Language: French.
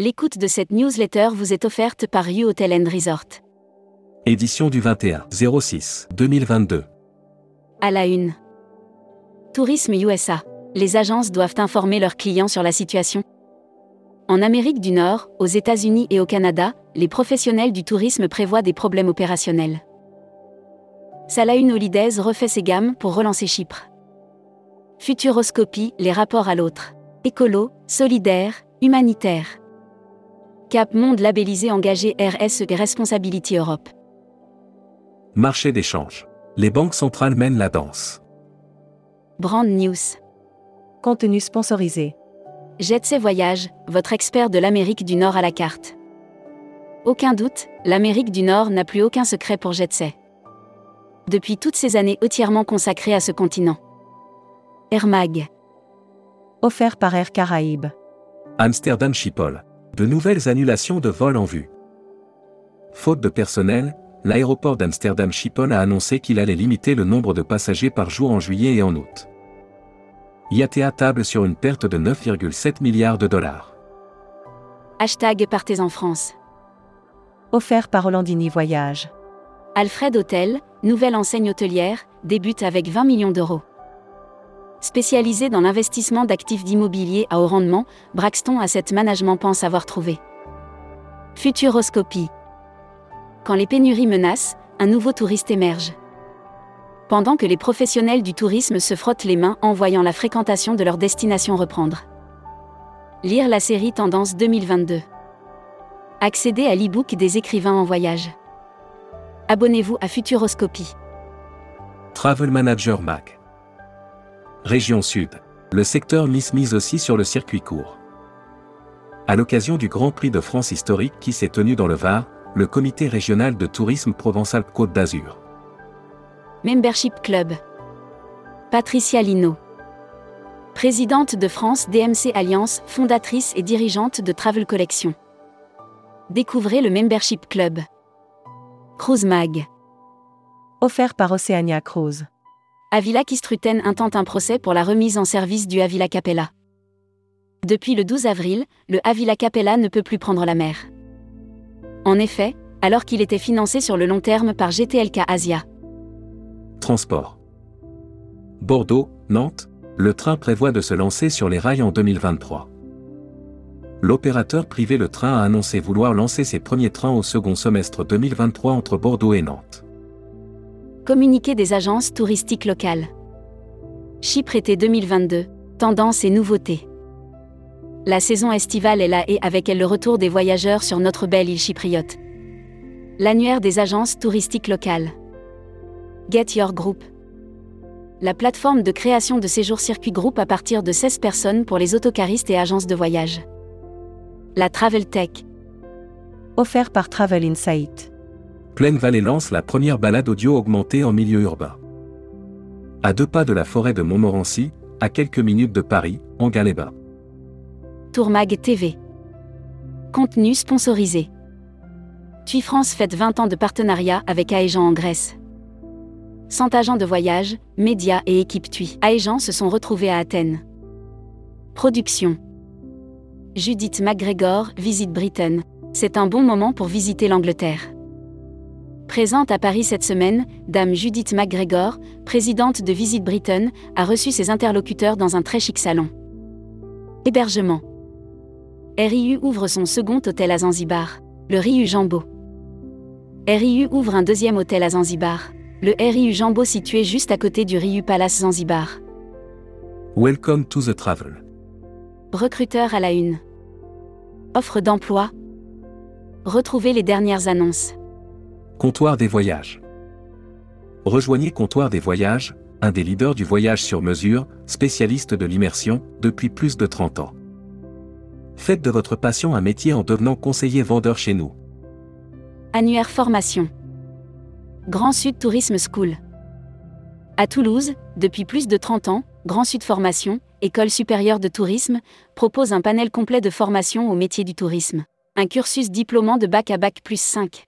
L'écoute de cette newsletter vous est offerte par U Hotel and Resort. Édition du 21 06 2022. À la une. Tourisme USA. Les agences doivent informer leurs clients sur la situation. En Amérique du Nord, aux États-Unis et au Canada, les professionnels du tourisme prévoient des problèmes opérationnels. Salaune Holidays refait ses gammes pour relancer Chypre. Futuroscopie, les rapports à l'autre. Écolo, solidaire, humanitaire. Cap Monde labellisé engagé RSE et Responsability Europe. Marché d'échange. Les banques centrales mènent la danse. Brand News. Contenu sponsorisé. Jetsay Voyage, votre expert de l'Amérique du Nord à la carte. Aucun doute, l'Amérique du Nord n'a plus aucun secret pour Jetsay. Depuis toutes ces années entièrement consacrées à ce continent. Air Mag. Offert par Air Caraïbes. Amsterdam Schiphol. De nouvelles annulations de vols en vue. Faute de personnel, l'aéroport d'Amsterdam Schiphol a annoncé qu'il allait limiter le nombre de passagers par jour en juillet et en août. IATA table sur une perte de 9,7 milliards de dollars. Hashtag Partez en France. Offert par Hollandini Voyage. Alfred Hotel, nouvelle enseigne hôtelière, débute avec 20 millions d'euros. Spécialisé dans l'investissement d'actifs d'immobilier à haut rendement, Braxton Asset Management pense avoir trouvé. Futuroscopie. Quand les pénuries menacent, un nouveau touriste émerge. Pendant que les professionnels du tourisme se frottent les mains en voyant la fréquentation de leur destination reprendre. Lire la série Tendance 2022. Accéder à l'e-book des écrivains en voyage. Abonnez-vous à Futuroscopie. Travel Manager Mac. Région Sud. Le secteur mise mise aussi sur le circuit court. À l'occasion du Grand Prix de France historique qui s'est tenu dans le Var, le comité régional de tourisme Provence-Alpes-Côte d'Azur. Membership Club. Patricia Lino. Présidente de France DMC Alliance, fondatrice et dirigeante de Travel Collection. Découvrez le Membership Club. Cruise Mag. Offert par Oceania Cruise. Avila Kistruten intente un procès pour la remise en service du Avila Capella. Depuis le 12 avril, le Avila Capella ne peut plus prendre la mer. En effet, alors qu'il était financé sur le long terme par GTLK Asia. Transport. Bordeaux, Nantes, le train prévoit de se lancer sur les rails en 2023. L'opérateur privé Le Train a annoncé vouloir lancer ses premiers trains au second semestre 2023 entre Bordeaux et Nantes. Communiqué des agences touristiques locales. Chypre été 2022, tendances et nouveautés. La saison estivale est là et avec elle le retour des voyageurs sur notre belle île chypriote. L'annuaire des agences touristiques locales. Get Your Group. La plateforme de création de séjours circuit groupe à partir de 16 personnes pour les autocaristes et agences de voyage. La Travel Tech. Offert par Travel Insight. Plaine Vallée lance la première balade audio augmentée en milieu urbain. À deux pas de la forêt de Montmorency, à quelques minutes de Paris, en Galéba. Tourmag TV. Contenu sponsorisé. TUI France fête 20 ans de partenariat avec Aegean en Grèce. 100 agents de voyage, médias et équipes TUI Aegean se sont retrouvés à Athènes. Production. Judith McGregor visite Britain. C'est un bon moment pour visiter l'Angleterre. Présente à Paris cette semaine, Dame Judith McGregor, présidente de Visite Britain, a reçu ses interlocuteurs dans un très chic salon. Hébergement. RIU ouvre son second hôtel à Zanzibar, le RIU Jambo. RIU ouvre un deuxième hôtel à Zanzibar, le RIU Jambo situé juste à côté du RIU Palace Zanzibar. Welcome to the travel. Recruteur à la une. Offre d'emploi. Retrouvez les dernières annonces. Comptoir des voyages. Rejoignez Comptoir des voyages, un des leaders du voyage sur mesure, spécialiste de l'immersion, depuis plus de 30 ans. Faites de votre passion un métier en devenant conseiller vendeur chez nous. Annuaire formation. Grand Sud Tourisme School. À Toulouse, depuis plus de 30 ans, Grand Sud Formation, École supérieure de tourisme, propose un panel complet de formation au métier du tourisme. Un cursus diplômant de bac à bac plus 5.